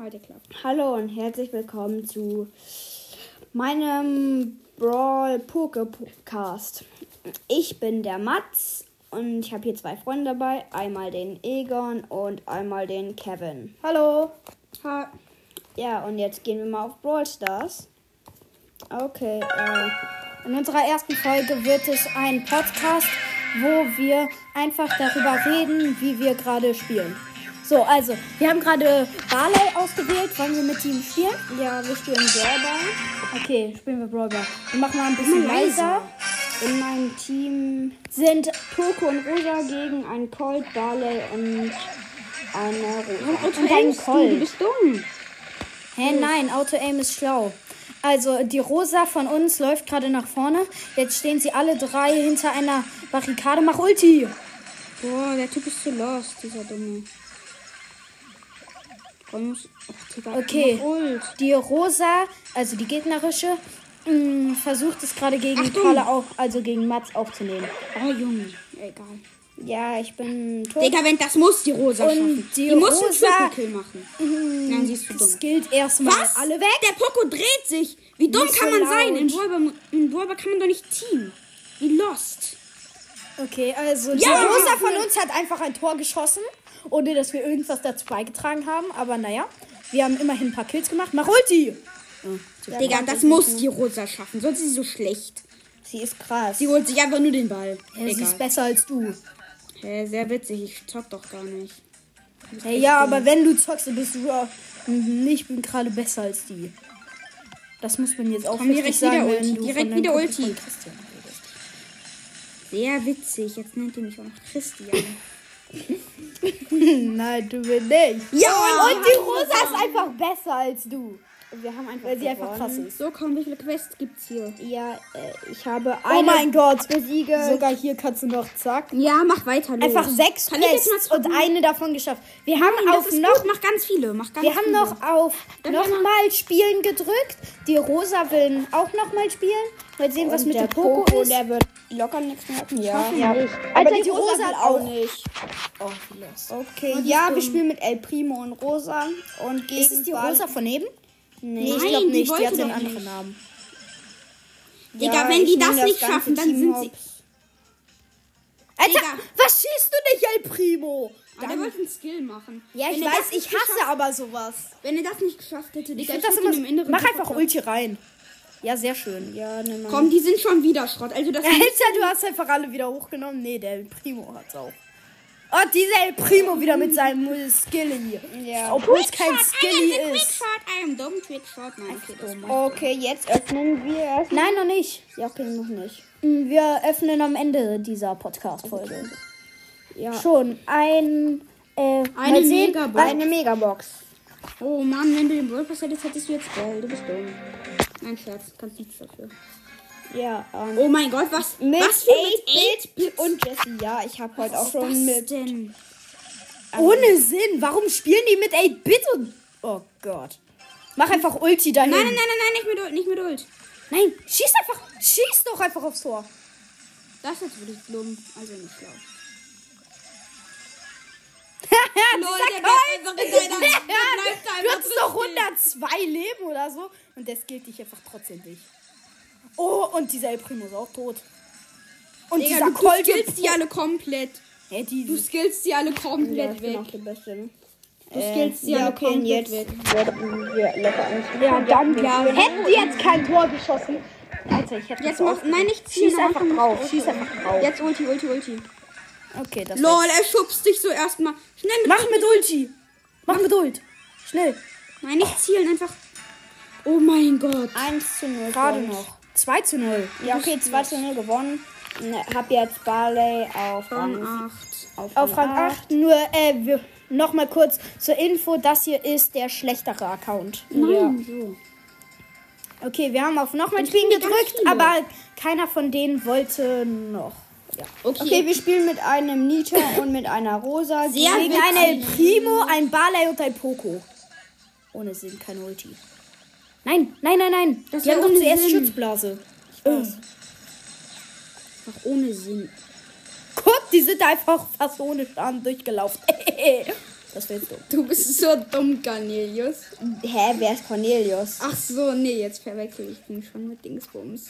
Heute klappt. Hallo und herzlich willkommen zu meinem Brawl Poke Podcast. Ich bin der Mats und ich habe hier zwei Freunde dabei. Einmal den Egon und einmal den Kevin. Hallo. Ha Ja, und jetzt gehen wir mal auf Brawl Stars. Okay, äh, In unserer ersten Folge wird es ein Podcast, wo wir einfach darüber reden, wie wir gerade spielen. So, also, wir haben gerade Barley ausgewählt. Wollen wir mit ihm spielen? ja, wir spielen Brawlball. Okay, spielen wir Brawlball. Wir machen mal ein bisschen leiser. In meinem Team Sind Poco und Rosa gegen einen Colt, Barley und eine Rosa. und ein Du Colt. bist dumm. Hä, nein, Auto-Aim ist schlau. Also, die Rosa von uns läuft gerade nach vorne. Jetzt stehen sie alle drei hinter einer Barrikade. Mach Ulti! Boah, der Typ ist zu lost, dieser Dumme. Okay. Die Rosa, also die gegnerische, mh, versucht es gerade gegen! Kalle auf, also gegen Mats aufzunehmen. Oh, Junge. Egal. Ja, ich bin tot. Digga, wenn das muss die Rosa Und schaffen. die Die, muss einen Triple-Kill machen. Nein, sie ist zu dumm. Das gilt erstmal. Was? Alle weg? Der Poco dreht sich. Wie dumm kann man sein? laut. In Brawlball, in Brawlball kann man doch nicht teamen. Wie lost. Okay, also die Ja! Rosa von uns hat einfach ein Tor geschossen, ohne dass wir irgendwas dazu beigetragen haben. Aber naja, wir haben immerhin ein paar Kills gemacht. Mach Ulti! Digga, das muss die Rosa schaffen. Sonst ist sie so schlecht. Sie ist krass. Sie holt sich einfach nur den Ball. Ja, sie ist besser als du. Hä, sehr witzig. Ich zock doch gar nicht. Hey, ja, aber wenn du zockst, dann bist du ja, mhm, ich bin gerade besser als die. Das muss man jetzt auch Komm, direkt wieder sagen, Ulti, wenn du direkt wieder Ulti. Sehr witzig. Jetzt nennt ihr mich auch noch Christian. Nein, du bist nicht. Ja, Und die Rosa ist einfach besser als du. Wir haben einfach Weil sie einfach krass gewonnen. ist. So, komm, wie viele Quests gibt's hier? Ja, äh, ich habe Oh eine mein Gott. besiegt. Sogar hier kannst du noch zack. Ja, mach weiter. Los. Einfach sechs Kann ich jetzt Quests und zocken? eine davon geschafft. Wir haben Nein, das auf ist noch gut. Mach ganz viele. Mach ganz wir haben viele. noch auf Dann nochmal spielen gedrückt. Die Rosa will auch nochmal spielen. Mal sehen, was Und mit der dem Poco, Poco, ist. der wird locker nichts mehr hatten. Ja. Ja. Alter, die, Rosa, will auch nicht. Oh. Okay, ja, wir spielen mit El Primo und Rosa. Und gegen Ist es die Rosa von neben? Nee. Nee, ich Nein, glaube die nicht. Die, wollte hat einen anderen nicht. Namen. Digga, Ja, wenn ich die nehm das nicht schaffen, dann Team sind hops. sie. Alter, Digga. was schießt du nicht, El Primo? Ah, der wollte einen Skill machen. Ja, ich Wenn weiß, das ich hasse aber sowas. Wenn er das nicht geschafft hätte, Ich Digga, finde das würd ihn im immer. Inneren Mach einfach. Ulti rein. Ja, sehr schön. Ja, ne. Komm, die sind schon wieder Schrott. Also das Alter, du hast einfach alle wieder hochgenommen. Nee, der Primo hat's auch. Oh, dieser El Primo wieder mit seinem Skilly. Ja. Obwohl es kein Skilly the ist. Okay, Okay, jetzt öffnen wir erst. Nein, noch nicht. Ja, okay, noch nicht. Wir öffnen am Ende dieser Podcast-Folge. Ja. Schon ein. Äh, Eine sehen, Megabox. Eine Megabox. Oh Mann, wenn du den Brawl Pass hättest, hättest du jetzt Geld. Du bist dumm. Nein, Scherz, kannst nichts dafür. Ja, ähm. Oh mein Gott, was? Mit was für mit 8-Bit und Jesse. Ja, ich habe heute auch schon mit. denn? Ohne Sinn. Warum spielen die mit 8-Bit und. Oh Gott. Mach einfach Ulti dahin. Nein, nein, nein, nein, nicht mit Ult, nicht mit Ult. Nein, schieß einfach. Schieß doch einfach aufs Tor. Das ist jetzt wirklich dumm. Also nicht schlau. dieser der bleibt einfach in deiner- der bleibt du einfach hast doch drin 102 Leben oder so. Und das gilt dich einfach trotzdem nicht. Oh, und dieser El Primo ist auch tot. Und Digga, dieser du, du Colt. skillst die alle komplett. Hä, die, Du skillst die alle Ja, komplett ich bin weg. auch der Beste. ne? Du skillst die ja, alle okay, komplett jetzt weg. werden wir locker. Ja, dann ja. Hätten die jetzt kein Tor geschossen. Alter, ich hätte Jetzt mach, nein, nicht ziehen. Schieß einfach drauf. Schieß einfach drauf. Jetzt Ulti, Ulti, Ulti. Okay, das Lol, er schubst dich so erstmal. Schnell mit. Mach mit Ulti. Mach mit Ult. Schnell. Nein, nicht zielen, einfach. Oh mein Gott. 1 zu 0. Gerade noch. 2 zu 0. Ja, okay, 2 zu 0 gewonnen. Ne, Hab jetzt Barley auf Rang Rang, 8. auf Auf Rang 8. Nur, äh, wir, noch mal kurz zur Info. Das hier ist der schlechtere Account. Nein, so. Okay, wir haben auf nochmal spielen gedrückt, aber keiner von denen wollte noch. Ja. Okay. Okay, wir spielen mit einem Nita und mit einer Rosa. Sehr Gegen witzig. ein El Primo, ein Barley und ein Poco. Ohne Sinn, kein Ulti. Nein, nein, nein, nein. Das Die haben doch zuerst Sinn. Schutzblase. Ich weiß. Einfach ohne Sinn. Guck, die sind einfach fast ohne Schaden durchgelaufen. Was willst du? Du bist so dumm, Cornelius. Hä, wer ist Cornelius? Ach so, nee, jetzt verwechsel ich ihn schon mit Dingsbums.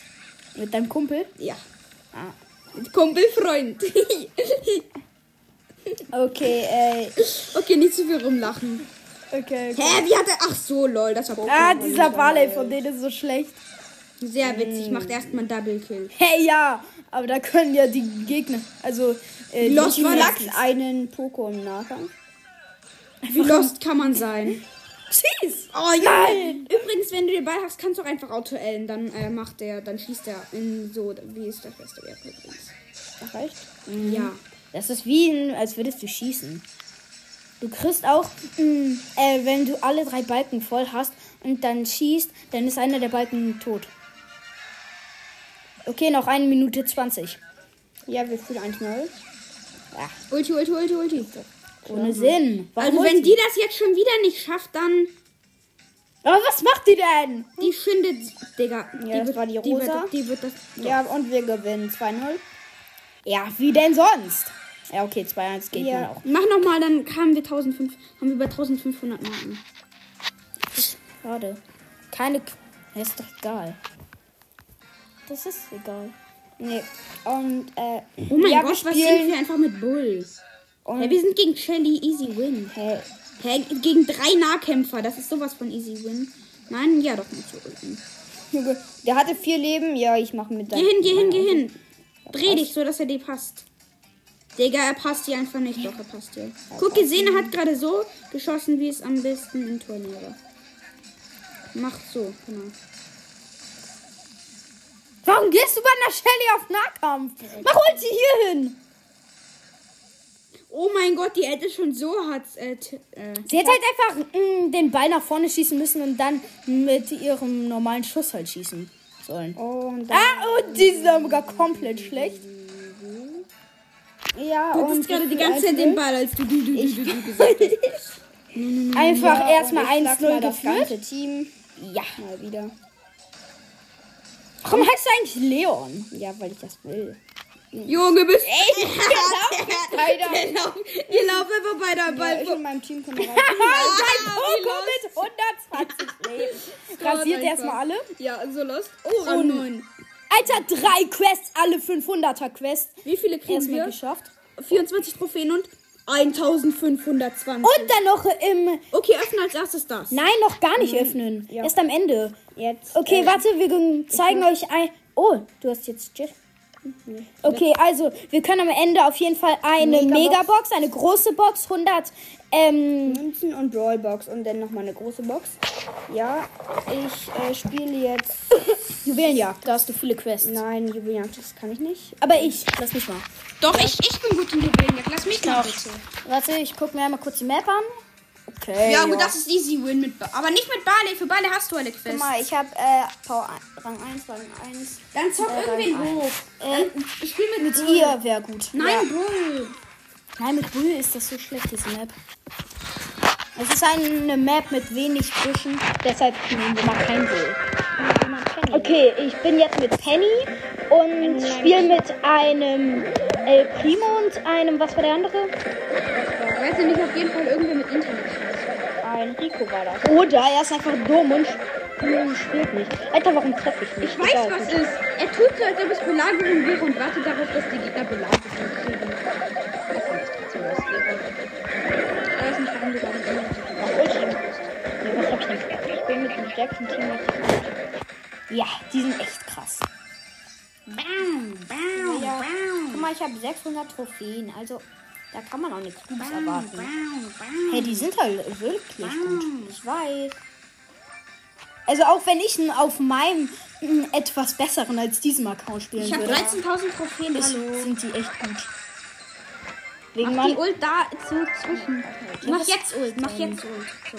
Mit deinem Kumpel? Ja. Ah. Mit Kumpelfreund. Okay, äh, okay, nicht zu viel rumlachen. Okay. Hä, wie hat er. Ach so, lol, das war Ah, Pokémon. dieser Barley von denen ist so schlecht. Sehr witzig, macht erstmal Double Kill. Hey, ja, aber da können ja die Gegner, also äh, Lost einen im Nahkampf. Wie lost kann man sein? Schieß! Oh ja. Übrigens, wenn du den Ball hast, kannst du auch einfach auto-ellen. Dann äh, macht der, dann schießt er in so, wie ist das beste Wert übrigens. Ach, echt? Ja. Das ist wie, ein, als würdest du schießen. Du kriegst auch, mh, äh, wenn du alle drei Balken voll hast und dann schießt, dann ist einer der Balken tot. Okay, noch eine Minute 20. Ja, wir führen 1-0. Ulti, Ulti, Ulti, Ulti. Ohne Sinn. Warum Also wenn die das jetzt schon wieder nicht schafft, dann Aber was macht die denn? die schindet, Digga. Ja, das war die Die Rosa. wird, die wird das. Ja, und wir gewinnen 2-0. Ja, wie denn sonst? Ja, okay, 2-1 geht Ja. auch. Mach noch mal, dann haben wir 1500, haben wir über 1500 Marken. Schade. Keine. Ist doch egal. Das ist egal. Nee. Und, äh, Oh mein ja, Gott, was sind spielen. wir einfach mit Bull? Und, Ja, wir sind gegen Shelly, easy win. hä, Hä, gegen drei Nahkämpfer, das ist sowas von easy win. Nein, ja doch nicht so. Junge, der hatte vier Leben. Ja, ich mache mit Geh hin, geh hin, geh hin. Dreh dich so, dass er dir passt. Digga, er passt hier einfach nicht. Doch, er passt hier. Guck, gesehen, er hat gerade so geschossen, wie es am besten im Tor wäre. Mach so, genau. Warum gehst du bei einer Shelly auf Nahkampf? Mach holt sie hier hin. Oh mein Gott, die hätte schon so hat. Äh, äh, Sie hätte halt einfach mh, den Ball nach vorne schießen müssen und dann mit ihrem normalen Schuss halt schießen sollen. Und dann, Ah, und die sind sogar komplett schlecht. Ja, du und bist gerade die wir ganze Zeit den Ball, als du du du du du, du gesagt hast. Einfach Ja, erstmal und ich schlag mal 1-0 das ganze Team. Ja. Mal wieder. Warum heißt du eigentlich Leon? Ja, weil ich das will. Junge, bist Leider. Genau. Ihr lauft einfach bei der Ja, Ball. ich und meinem Team können rein. Sein Poco mit 120 Leben. Rasiert erstmal alle. Ja, so lost. Oh, Rang 9. Alter, drei Quests, alle 500er Quests. Wie viele kriegen Erstmal wir? geschafft. 24 Trophäen und 1520. Und dann noch im. okay, öffne als erstes das. Nein, noch gar nicht öffnen. Ja. Erst am Ende. Jetzt. Okay, äh, warte, wir zeigen euch ein. Oh, du hast jetzt Jet. Okay, also wir können am Ende auf jeden Fall eine Megabox. Megabox, eine große Box, 100 ähm, Münzen und Brawlbox und dann nochmal eine große Box. Ja, ich äh, spiele jetzt. Juwelenjagd. Da hast du viele Quests. Nein, Jubiläum, das kann ich nicht. Aber ich, lass mich mal. Doch, ich, ich bin gut in Juwelenjagd. Lass mich mal bitte. Warte, ich gucke mir einmal kurz die Map an. Okay. Ja, gut, das ist easy win mit ba Aber nicht mit Barley. Für Barley hast du alle Guck Quests. mal, ich habe äh, Power Rang 1, Rang 1. Dann zock Äh, irgendwen hoch. Äh, Ich spiele mit, mit Bull. ihr wäre gut. Nein, Bull. Nein, mit Bull ist das so schlecht, diese Map. Es ist eine Map mit wenig Büschen, deshalb nehmen wir mal kein Bull. Okay, ich bin jetzt mit Penny und spiele mit einem El Primo und einem, was war der andere? Weiß ja nicht, auf jeden Fall irgendwer mit Internet. Ein Rico war das. Oder er ist einfach dumm und sp- spielt nicht. Alter, warum treffe ich nicht? Ich weiß, was ist. Er tut so, als ob es Belagerung wäre und wartet darauf, dass die Gegner belagert sind. Ich weiß nicht, warum du da nicht Ach, Ulti. Nee, was hab ich bin mit dem stärksten Team. Ja, die sind echt krass. Bam, bam, Ja. bam. Guck mal, ich habe 600 Trophäen. Also, da kann man auch nichts Gutes erwarten. Hey, die sind halt wirklich gut. Ich weiß. Also auch wenn ich auf meinem etwas besseren als diesem Account spielen Ich habe würde, 13.000 Trophäen, hallo. sind die echt gut. Wegen Mach die Ult da so zwischen. Mach jetzt Ult, mach jetzt Ult. So.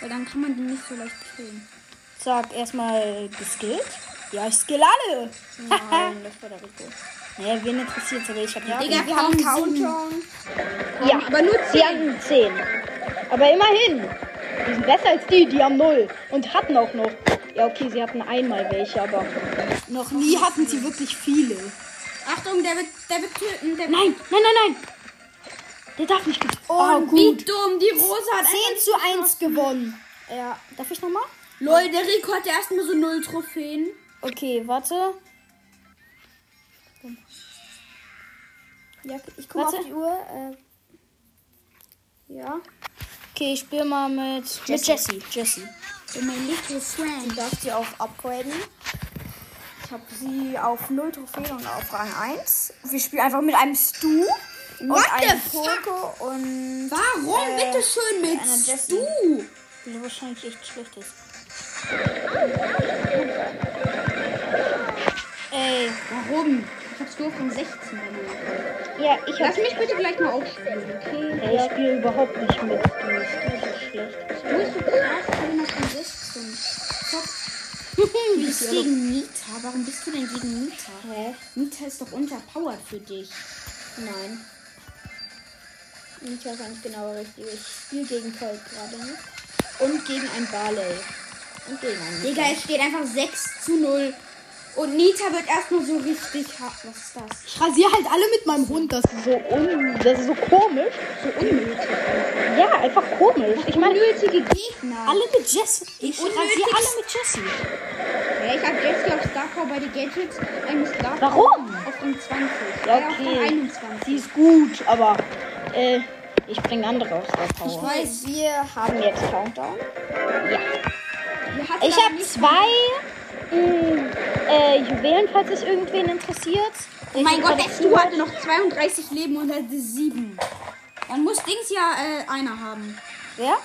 Weil dann kann man die nicht so leicht killen. sag erstmal geskillt. Ja, ich skill alle. Nein, das war der Rico. Naja, wen interessiert's, aber ich habe ja. Digga, Wir haben. Countdown. ja, aber nur sie 10. hatten 10. Aber immerhin. Die sind besser als die, die haben 0. Und hatten auch noch. Ja, okay, sie hatten einmal welche, aber noch nie hatten sie wirklich viele. Achtung, der wird, der wird töten. Der Nein, nein, nein, nein. Der darf nicht gewinnen. Oh, Wie gut. dumm, die Rosa hat 10 zu 1 gewonnen. Ja, darf ich nochmal? Leute, der Rico hat erstmal so null Trophäen. Okay, warte. Ja, ich gucke auf die Uhr. Äh, ja. Okay, ich spiele mal mit Jessie. Mit Jessie. Jessie. Mein little friend. Du darfst sie auch upgraden. Ich habe sie auf 0 Trophäen und auf Rang 1. Wir spielen einfach mit einem Stu und What the einem fuck? Poco und Warum? Äh, Bitte schön mit einer Jessie. du. Die wahrscheinlich echt schlecht ist. Ey. Warum? Ich hab's nur von 16 gemacht. Ja, ich Lass mich bitte gleich mal aufspielen, okay? Ey, ich spiele überhaupt nicht mit. Du bist so schlecht. Du bist so krass, ich bin von 16. Du bist gegen Nita. Warum bist du denn gegen Nita? Hä? Nita ist doch unterpowered für dich. Nein. Ich weiß nicht genau richtig. Ich spiele gegen Colt gerade nicht. Und gegen ein Barley. Und gegen einen. Digga, es steht einfach 6 zu 0. Und Nita wird erstmal so richtig hart. Was ist das? Ich rasiere halt alle mit meinem Hund. Das ist so un das ist so komisch. So unnötig. Ja, einfach komisch. Ich meine, Unnötige Gegner. alle mit Jessie. Ich rasiere alle mit Jessie. Ja, ich hab Jessie auf Starcore bei den Gadgets. Einen Starcore Warum? Auf Rang 20. Ja, Äh, auf okay. Rang 21. Die ist gut, aber äh, ich bringe andere aus der Ich weiß, wir haben jetzt Countdown. Ja. Ich habe zwei mh, äh, Juwelen, falls es irgendwen interessiert. Oh mein Gott, der Stu hatte noch 32 Leben und hatte 7. Dann muss Dings ja äh, einer haben. Wer?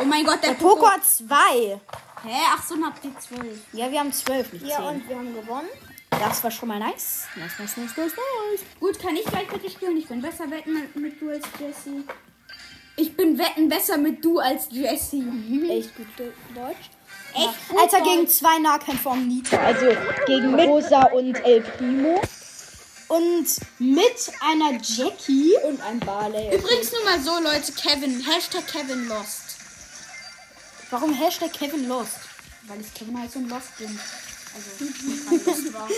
Oh mein Gott, der, Der Poco hat zwei. Hä? Ach so, dann habt ihr 12. Ja, wir haben zwölf, nicht Ja, zehn. und wir haben gewonnen. Das war schon mal nice. Nice, nice, nice, nice, nice. Gut, kann ich gleich bitte spielen? Ich bin besser wetten mit, mit du als Jessie. Ich bin wetten besser mit du als Jessie. Echt gut De- Deutsch. Echt? gut, Alter, gegen zwei Nahkämpfer und Nita. Also gegen Rosa und El Primo. Und mit einer Jackie. Und ein Barley. Übrigens nur mal so, Leute, Kevin. Hashtag Kevin Lost. Warum Hashtag Kevin Lost? Weil ich Kevin heiße und Lost bin. Also, ich war.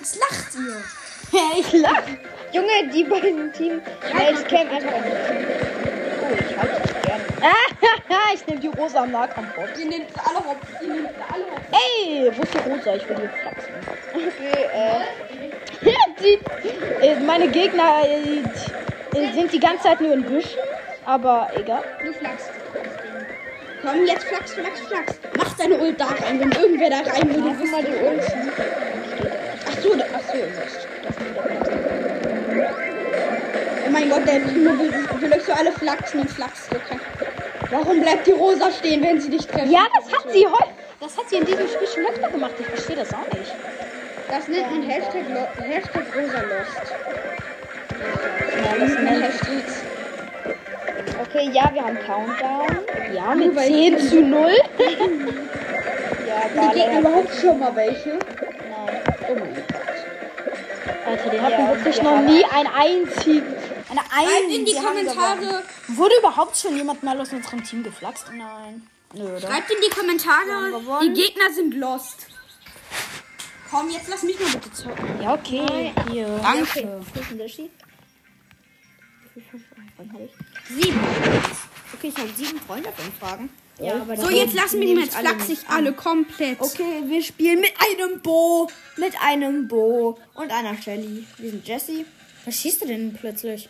Was lacht ihr? Ja, ich lach. Junge, die beiden Team. Facecam einfach. Oh, ich halte dich gerne. Ah, ich nehme die Rosa am Nahkampf auf. Ihr nehmt alle Hops. Ihr nehmt alle Hops. Ey, wo ist die Rosa? Ich will die flachsen. Okay, äh. die, äh, meine Gegner äh, die, sind die ganze Zeit nur in Büschen. Aber egal. Du flachst. Komm, jetzt flachs, flachs, flachs. Mach deine Ult da rein, wenn irgendwer da rein will. Du mal die Ult. Ach so, da- ach so. Oh mein Gott, der Primo will, will euch so alle flachsen und flachst so kein. Warum bleibt die Rosa stehen, wenn sie dich treffen? Ja, das hat sie heute. Das hat sie in diesem Spiel schon öfter gemacht. Ich verstehe das auch nicht. Das nennt man Hashtag, Lo Hashtag Rosa Lost. Ja, das Ein Hashtag. Okay, ja, wir haben Countdown. Ja, mit weil- 10 zu 0. Ja, Die. Gegner überhaupt schon mal welche? Nein. Oh mein Gott. Alter, die hatten Ja, wirklich wir noch nie ein einzigen. Eine Schreibt Eins. in die. Kommentare, Wurde überhaupt schon jemand mal aus unserem Team geflaxt? Nein. Nö, oder? schreibt in die Kommentare, die. Gegner sind lost. Komm, jetzt lass mich mal bitte zocken. Ja, okay. Hier. Danke. Ich? Sieben. Okay, ich habe sieben Freunde auf Fragen. Ja, aber So, jetzt lassen wir jetzt flachsig alle komplett. Okay, wir spielen mit einem Bo, mit einem Bo und einer Shelly. Wir sind Jessie. Was schießt du denn plötzlich?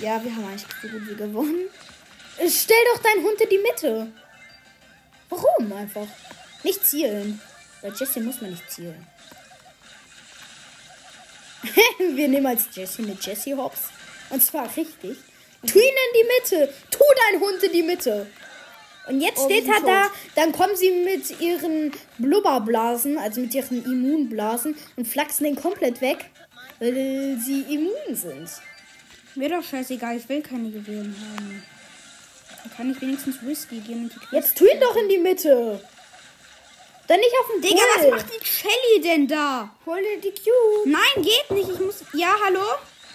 Ja, wir haben eigentlich so gut wie gewonnen. Äh, Stell doch deinen Hund in die Mitte. Warum einfach? Nicht zielen. Bei Jessie muss man nicht zielen. Wir nehmen als Jessie eine Jessie Hops. Und zwar richtig. Tu ihn in die Mitte. Tu deinen Hund in die Mitte. Und jetzt Oh, steht er sind da, tot. dann kommen sie mit ihren Blubberblasen, also mit ihren Immunblasen und flachsen den komplett weg, weil sie immun sind. Mir doch scheißegal, ich will keine Juwelen haben. Dann kann ich wenigstens Whisky gehen und die Quest- Jetzt tu ihn doch in die Mitte. Dann nicht auf den Digga, was Bull. macht die Shelly denn da? Hol dir die Cube. Nein, geht nicht. Ich muss. Ja, hallo?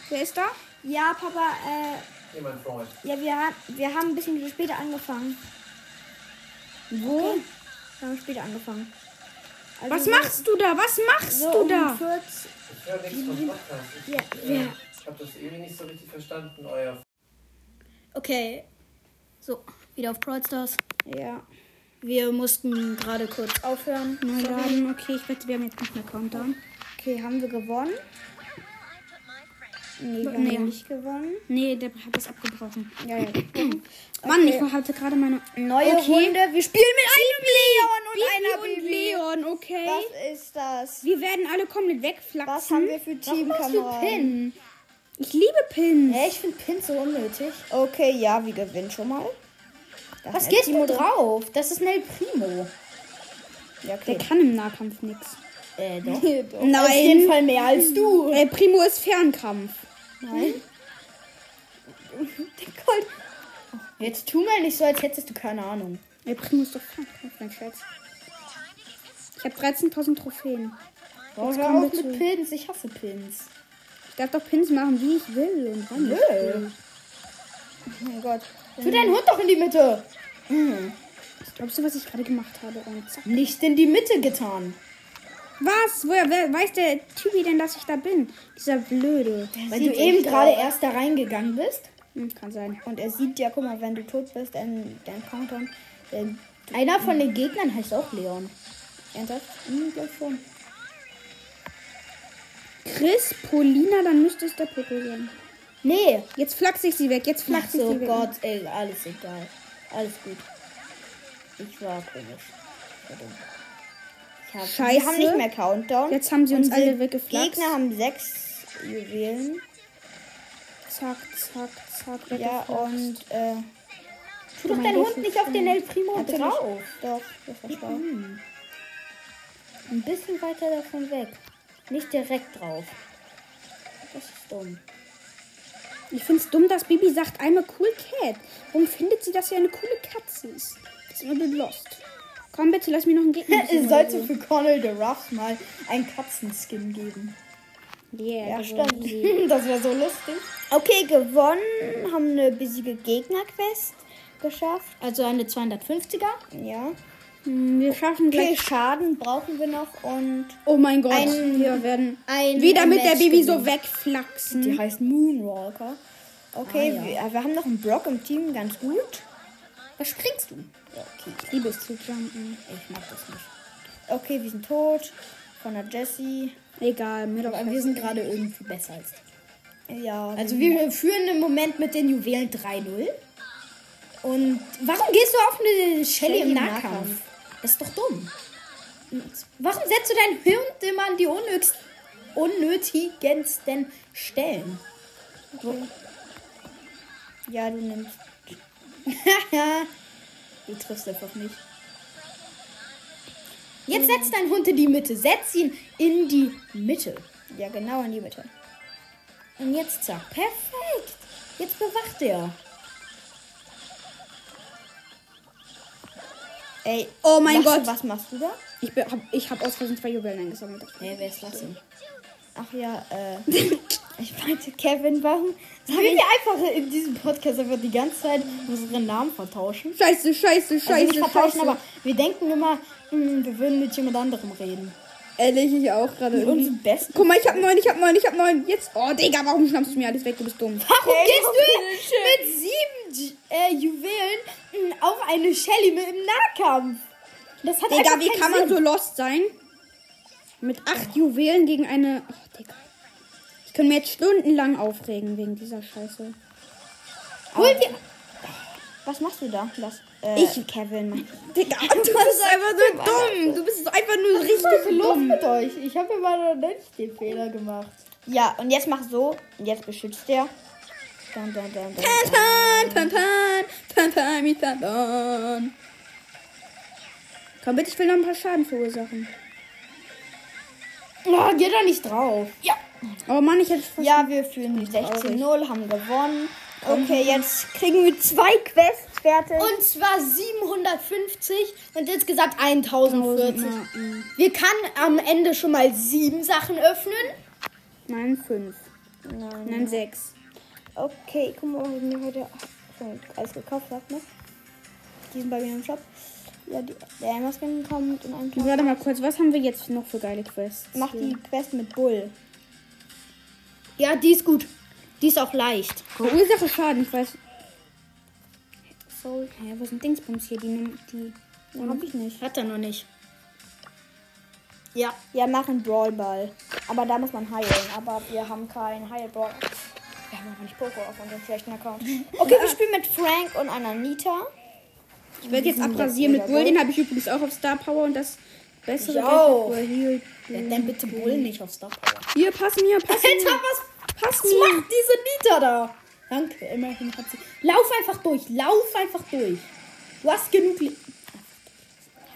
Wer ist da? Ja, Papa, äh, Hier, mein Freund. ja, wir, ha- wir haben ein bisschen später angefangen. Wo? Wir haben später angefangen. Also Was machst du da? Was machst so du um da? 40. Ich höre nichts vom Podcast. Ja, äh, ja. Ich habe das irgendwie nicht so richtig verstanden, euer Okay. So, wieder auf Brawl Stars. Ja. Wir mussten gerade kurz aufhören. Neu laden. Okay, ich wette, wir haben jetzt nicht mehr Countdown. Okay, haben wir gewonnen? Nee, wir Nee. haben nicht gewonnen. Nee, der hat das abgebrochen. Ja, ja. Mann, ich hatte gerade meine. Neue Okay. Runde. Wir spielen mit einem Leon und Bibi einer und Bibi. Leon, okay. Was ist das? Wir werden alle komplett wegflaxen. Was haben wir für Teamkameraden? Ich liebe Pins. Hä, ich finde Pins so unnötig. Okay, ja, wir gewinnen schon mal. Das Was geht Timo drauf? Das ist Nel Primo. Ja, Der okay. kann im Nahkampf nichts. Äh, doch. Doch. Auf jeden Nein. Fall mehr als du. Äh, Primo ist Fernkampf. Nein. Gold. Jetzt tu mal nicht so, als hättest du keine Ahnung. Äh, Primo ist doch Fernkampf, mein Schatz. Ich habe 13.000 Trophäen. Jetzt hör auf mit Pins. Ich hasse Pins. Ich darf doch Pins machen, wie ich will. Und wann ich Nö. will. Oh mein Gott. Tu deinen Hund doch in die Mitte. Glaubst du, was ich gerade gemacht habe? Und zack. Nicht in die Mitte getan. Was? Woher wer, weiß der Typi denn, dass ich da bin? Dieser Blöde. Weil sieht du eben gerade erst da reingegangen bist. Hm, kann sein. Und er sieht ja, guck mal, wenn du tot bist, dein, dein Countdown. Der, Einer von den Gegnern heißt auch Leon. ernsthaft? Hm, glaub schon. Chris, Polina, dann müsste es der Poco sein. Nee. Jetzt flachse ich sie weg. Jetzt Ach flachse ich so sie weg. Gott, ey, alles egal. Alles gut. Ich war komisch. Verdammt. Ich hab, Scheiße. Wir haben nicht mehr Countdown. Jetzt haben sie uns Unsere alle weggeflaxt. Gegner haben sechs Juwelen. Zack, zack, zack. Ja, und äh, Tu doch mein deinen Hund nicht auf den El Primo Natürlich. drauf. doch, das war schlau. Ein bisschen weiter davon weg. Nicht direkt drauf. Das ist dumm. Ich finde es dumm, dass Bibi sagt, I'm a cool cat. Warum findet sie, dass sie eine coole Katze ist? Das ist immer lost. Komm bitte, lass mir noch einen Gegner. Es sollte für Connell the Ruff mal einen Katzenskin geben. Yeah, Ja, stimmt. Das wäre so lustig. Okay, gewonnen. Haben eine besiege Gegnerquest geschafft. Also eine 250er. Ja. Wir schaffen Okay, gleich. Schaden brauchen wir noch und Oh mein Gott, Ein- wir werden ein wieder mit der Bibi so wegflaxen. die heißt Moonwalker. Okay, Ah, ja. wir, wir haben noch einen Brock im Team, ganz gut. Was springst du? Ja, okay. Ich liebe es zu jumpen. Ich mag das nicht. Okay, wir sind tot. Von der Jessie. Egal, mir doch wir sind gerade irgendwie besser als die. Ja. Also wir führen im Moment mit den Juwelen 3-0. Und warum gehst du auf eine Shelly im im Nahkampf? Nahkampf. Ist doch dumm. Warum setzt du deinen Hund immer an die unnötigst, unnötigendsten Stellen? ja, du nimmst. du triffst einfach nicht. Jetzt setz deinen Hund in die Mitte. Setz ihn in die Mitte. Ja, genau in die Mitte. Und jetzt zack. Perfekt. Jetzt bewacht er. Ey, Oh mein du- Gott. Was machst du da? Ich, hab, ich habe aus Versehen zwei Juwelen eingesammelt. Hä, wer ist das denn? Ach ja, äh. ich meinte, Kevin, warum? Sollen wir einfach in diesem Podcast einfach die ganze Zeit unseren Namen vertauschen? Scheiße, scheiße, scheiße, Also nicht vertauschen, scheiße. aber wir denken immer, hm, wir würden mit jemand anderem reden. Ehrlich, ich auch gerade Mit besten. Guck mal, ich hab neun, ich hab neun, ich hab neun. Jetzt. Oh, Digga, warum schnappst du mir alles weg? Du bist dumm. Warum gehst du mit sieben äh, Juwelen hm, auf eine Shelly mit im Nahkampf? Das hat Digga, wie kann man Sinn. so lost sein? Mit acht Juwelen gegen eine. Oh, Digga. Ich kann mir jetzt stundenlang aufregen wegen dieser Scheiße. Hol dir. Was machst du da? Was? Äh, Ich- Kevin. Digga, du bist einfach nur dumm. Du bist einfach nur Was ist richtig los dumm. mit euch? Ich habe immer noch nicht den Fehler gemacht. Ja, und jetzt mach so. Und jetzt beschützt der. Dann, dann, dann, dann. Pan, pan, pan, pan, pan, mit pan, pan. Komm bitte, ich will noch ein paar Schaden verursachen. Oh, geh da nicht drauf. Ja. Oh Mann, ich hätte fast. Ja, wir führen 16-0, haben gewonnen. Okay, jetzt kriegen wir zwei Quests fertig. Und zwar 750 und insgesamt 1040. Marken. Wir kann am Ende schon mal sieben Sachen öffnen. Nein, fünf. Nein. Nein, sechs. Okay, guck mal, was ich mir heute schon alles gekauft habe, ne? Die sind bei mir im Shop. Ja, die, der Emma-Skin kommt in einem Tag. Warte mal kurz, was haben wir jetzt noch für geile Quests? Mach die Quest mit Bull. Ja, die ist gut. Die ist auch leicht. Verursache Schaden, ich weiß. Soul. Hä, wo sind Dingsbums hier? Die nimmt die. Ja, hab ich nicht. Hat er noch nicht. Ja. Ja, mach einen Brawlball. Aber da muss man heilen. Aber wir haben keinen Heilball. Wir haben auch nicht Poco auf unserem schlechten Account. Okay, wir spielen mit Frank und einer Nita. Ich werde jetzt abrasieren mit Bull. Den habe ich übrigens auch auf Star Power und das bessere. Gadget, wo er healt. ja dann bitte Bull nicht auf Star Power. Hier, pass mir, pass mir. Alter, was, Pass was mir. macht diese Nita da? Danke, immerhin hat sie. Lauf einfach durch, lauf einfach durch. Du hast genug. Le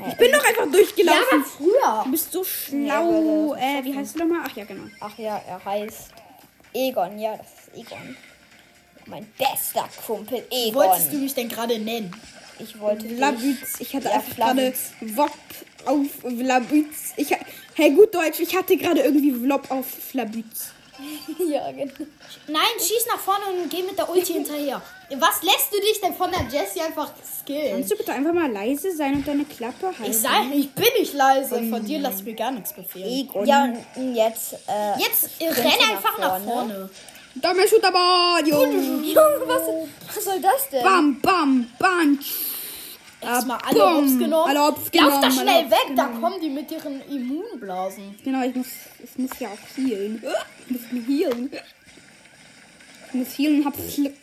Ich bin doch einfach ja, durchgelaufen. aber früher. du bist so Ja, schlau. aber äh, wie heißt du nochmal? Ach ja, genau. Ach ja, er heißt Egon. Ja, das ist Egon. Mein bester Kumpel Egon. Wolltest du mich denn gerade nennen? ich wollte Vlabütz. Ich hatte Ja, einfach gerade. Vop auf Vlabütz. Ich, hey, gut Deutsch. Ich hatte gerade irgendwie Vlop auf Flabütz. ja, genau. Nein, schieß nach vorne und geh mit der Ulti hinterher. Was lässt du dich denn von der Jessie einfach skillen? Kannst du bitte einfach mal leise sein und deine Klappe halten? Ich sag, ich bin nicht leise. Von dir lass ich mir gar nichts befehlen. Egon. Ja, und jetzt. Äh, Jetzt Sprinten renn nach einfach nach vorne. vorne. Damit shoot aber, Junge. Junge, was, was soll das denn? Bam, bam, bam. Erstmal alle Bumm. Hops genommen. Alle Lauf genommen, da alle schnell weg, da kommen die mit ihren Immunblasen. Genau, ich muss, ich muss ja auch healen. Ich muss mich healen. Ich muss healen, hab Flick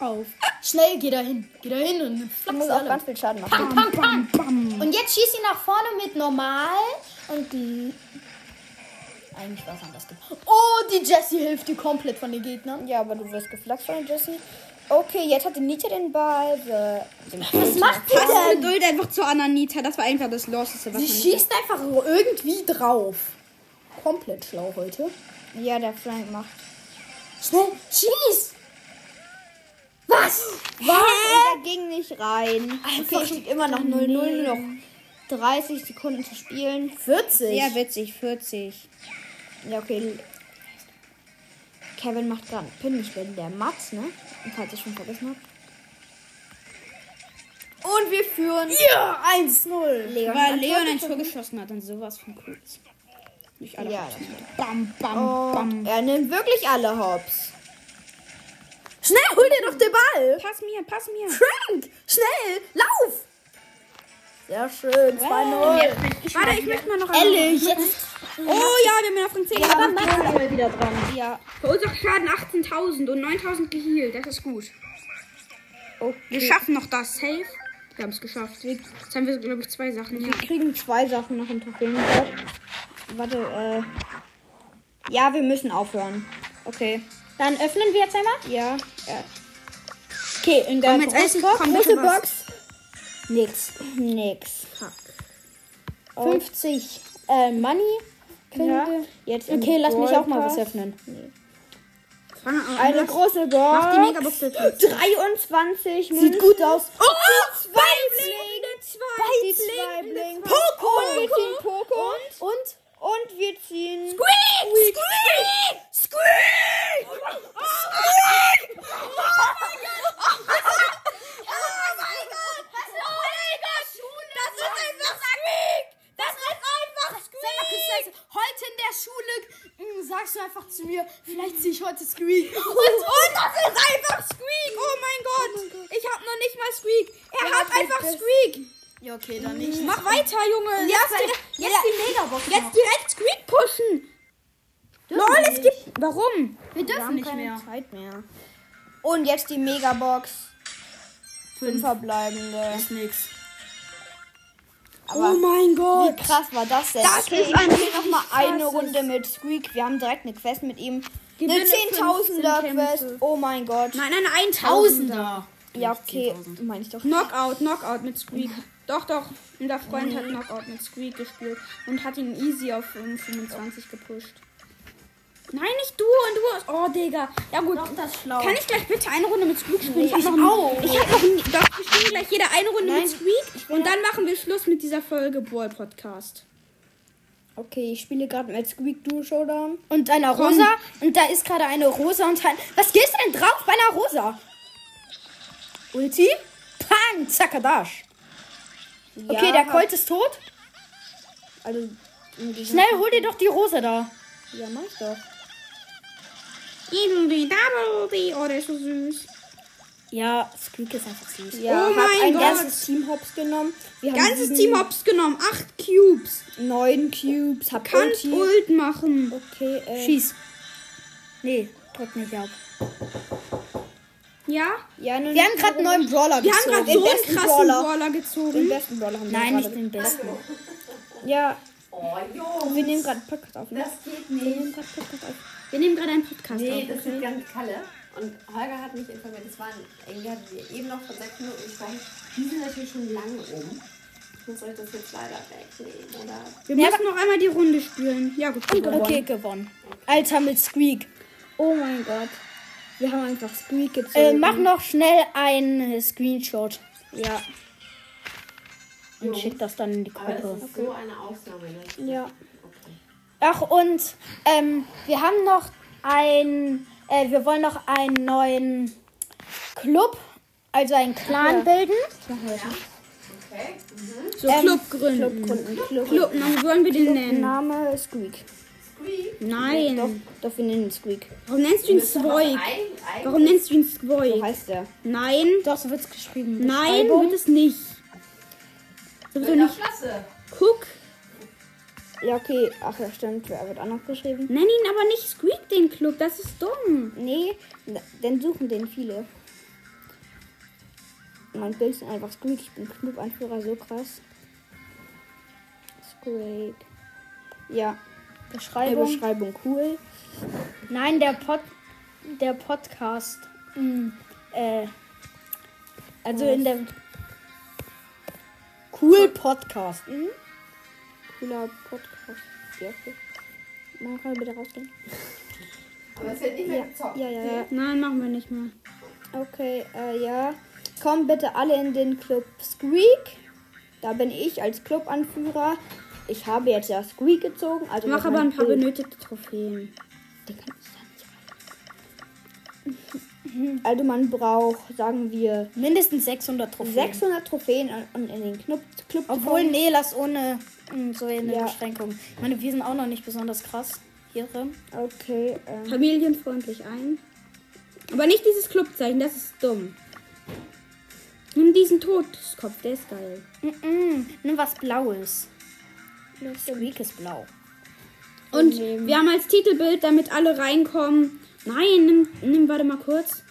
auf. Schnell, geh da hin. Geh da hin und flachs musst auch alle. ganz viel Schaden machen. Pam, pam, pam. Bam. Und jetzt schieß ihn nach vorne mit normal und die. Eigentlich was anderes. Oh, die Jessie hilft dir komplett von den Gegnern. Ja, aber du wirst geflaggt von Jessie. Okay, jetzt hat die Nita den Ball. Was macht sie Pass denn? Geduld einfach zu Ananita. Das war einfach das Losteste, was Sie schießt einfach irgendwie drauf. Komplett schlau heute. Ja, der Frank macht. Schnell, schieß! Was? Was? Und der ging nicht rein. Einfach Okay, steht immer noch 0-0, nur noch 30 Sekunden zu spielen. 40. Sehr witzig, 40. Ja, okay. Kevin macht gerade einen Pin. Ich bin der Mats, ne? Und falls ich schon vergessen habe. Und wir führen. ja, 1-0. Leon Weil Leon ein Tor geschossen hat und sowas von cool. Nicht alle Ja. Bam, bam, Und bam. er nimmt wirklich alle Hops. Schnell, hol dir doch den Ball. Pass mir, pass mir. Frank, schnell, lauf. Sehr schön, 2-0. Warte, ich möchte mal noch Ehrlich, Oh ja, wir haben ihn auf den 10. Ja, gemacht. Max mal wieder dran. Ja. Verursacht Schaden 18.000 und 9.000 geheilt. Das ist gut. Okay. Wir schaffen noch das. Safe. Wir haben es geschafft. Wir- Jetzt haben wir, glaube ich, zwei Sachen. Ja. Wir kriegen zwei Sachen noch im Trophäenblatt. Warte, äh. Ja, wir müssen aufhören. Okay. Dann öffnen wir jetzt einmal. Ja. ja. Okay, in der Komm, jetzt essen. Box, Komm, große. Box. Nix. Nix. Fuck. 50 äh, Money. Kriegen Ja. Jetzt Okay, lass mich auch mal was öffnen. An. Eine große Box. Mach die Megabox dazu. 23 Sieht Münzen. gut aus. Oh, zwei Zwei Die zwei blinken. Poco. Und wir ziehen Poco. Und? Und? Und wir ziehen. Squeak! Squeak! Squeak! Heute in der Schule mh, sagst du einfach zu mir, vielleicht ziehe ich heute Squeak. Und, und das ist einfach Squeak! Oh mein Gott! Ich hab noch nicht mal Squeak! Er hat einfach Squeak! Ja, okay, dann nicht. Mach weiter, Junge! Jetzt, Jetzt, direkt, jetzt die Megabox. noch. jetzt direkt Squeak pushen! LOL, es gibt. Warum? Wir dürfen nicht keine mehr. Zeit mehr. Und jetzt die Megabox. Fünf verbleibende. Ist nix. Aber oh mein wie Gott! krass war das denn? Das okay, ist ich ein spiele noch mal eine Runde mit Squeak. Wir haben direkt eine Quest mit ihm. Eine Gewinne 10.000er 15 Quest. Oh mein Gott. Nein, eine 1000er. Tausender. Ja, okay. Meine ich doch. Knockout, Knockout mit Squeak. Doch, doch. Unser Freund hat Knockout mit Squeak gespielt und hat ihn easy auf 25 gepusht. Nein, nicht du und du. Oh, Digga. Ja gut. das ist schlau. Kann ich gleich bitte eine Runde mit Squeak spielen? ich hab ich noch, auch. Ich hab noch Doch, wir spielen gleich jeder eine Runde Nein, mit Squeak und dann machen wir Schluss mit dieser Folge Brawl Podcast. Okay, ich spiele gerade mit Squeak Duo Showdown. Und einer Rosa. Und da ist gerade eine Rosa und ein. Was gehst du denn drauf bei einer Rosa? Ulti? Pang! Zakadash. Okay, der Colt ist tot. Also, Schnell, hol dir doch die Rose da. Ja, mach ich doch. Double D, oh, der ist so süß. Ja, Squeak ist einfach süß. Ja, Oh mein ein Gott. ganzes Team Hops genommen. Wir haben Ganzes Team Hops genommen, acht Cubes. Neun Cubes. Hab Kannst Ulti. Ult machen. Okay, äh, Schieß. Nee, drück nicht ab. Ja? Ja, Wir haben gerade einen neuen Brawler Wir haben gezogen. gerade Den so einen besten krassen Brawler. Brawler den gezogen. besten Brawler haben wir Nein, gerade. nicht den besten. Ja, Oh, Jungs. wir nehmen gerade Podcast auf. Ne? Das geht Wir nicht. nehmen gerade Podcast auf. Wir nehmen gerade einen Podcast Nee, auf. das ist ganz Kalle. Und Holger hat mich informiert, das waren, irgendwie hatten wir eben noch vor sechs Minuten gesprochen. Die sind natürlich schon lange um. Ich muss euch das jetzt leider wegnehmen, oder? Wir müssen noch einmal die Runde spielen. Ja, gut. gewonnen. Okay, gewonnen. Alter mit Squeak. Oh mein Gott. Wir haben einfach Squeak gezogen. Äh, mach noch schnell einen Screenshot Ja, und schick das dann in die Aber Gruppe. das ist so eine Ausnahme. Ne? ja. Ach, und ähm, wir haben noch ein, äh, wir wollen noch einen neuen Club, also einen Clan bilden. Okay. Mhm. So, Ähm, Club gründen. Club gründen. Club. Club, wie wollen wir den nennen? Name Squeak. Squeak. Nein. Doch, doch, wir nennen ihn Squeak. Warum nennst du ihn ein- Warum nennst du ihn So Swoik? heißt er. Nein. Doch, so wird's geschrieben. Nein, wird es nicht. So wird doch einer nicht. Klasse. Guck. Ja, okay. Ach ja, stimmt. Wer wird auch noch geschrieben? Nenn ihn aber nicht Squeak, den Club. Das ist dumm. Nee, dann suchen den viele. Mein Bild ist einfach Squeak. Ich bin Club-Anführer, so krass. Squeak. Ja, Beschreibung. Beschreibung cool. Nein, der Pod, der Podcast. Mm, äh, also in der Cool Podcast. Mhm. Cooler Podcast. Ja, okay. Man kann bitte rausgehen. Aber es wird nicht mehr Ja, gezockt. ja, ja, ja. Nein, machen wir nicht mehr. Okay, äh, ja. Kommt bitte alle in den Club Squeak. Da bin ich als Clubanführer. Ich habe jetzt ja Squeak gezogen. Also Mach aber ein paar Bild. benötigte Trophäen. Den kann Also man braucht, sagen wir, Mindestens 600 Trophäen. 600 Trophäen und in den Club, Club Obwohl, kommen. nee, lass ohne mm, so eine Ja. Beschränkung. Ich meine, wir sind auch noch nicht besonders krass hier drin. Okay, ähm, Familienfreundlich ein. Aber nicht dieses Clubzeichen, das ist dumm. Nimm diesen Todeskopf, der ist geil. Mm -mm, nimm was Blaues. Squeak ist blau. Und wir haben als Titelbild, damit alle reinkommen. Nein, nimm, nimm warte mal kurz.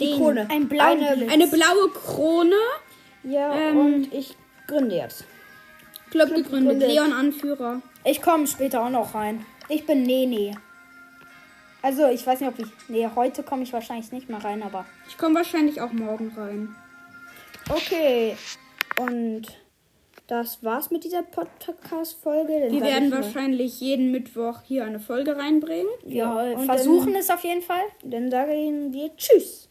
Den. Krone. Ein blauer Eine- Blitz. Eine blaue Krone. ja, Ähm, und ich gründe jetzt. Club gegründet. gegründet. Leon Anführer. Ich komme später auch noch rein. Ich bin Nene. Also, ich weiß nicht, ob ich. Nee, heute komme ich wahrscheinlich nicht mehr rein, aber. Ich komme wahrscheinlich auch morgen rein. Okay, und das war's mit dieser Podcast-Folge. Dann Wir werden wahrscheinlich jeden Mittwoch hier eine Folge reinbringen. Ja, und versuchen es auf jeden Fall. Dann, dann sagen wir Tschüss.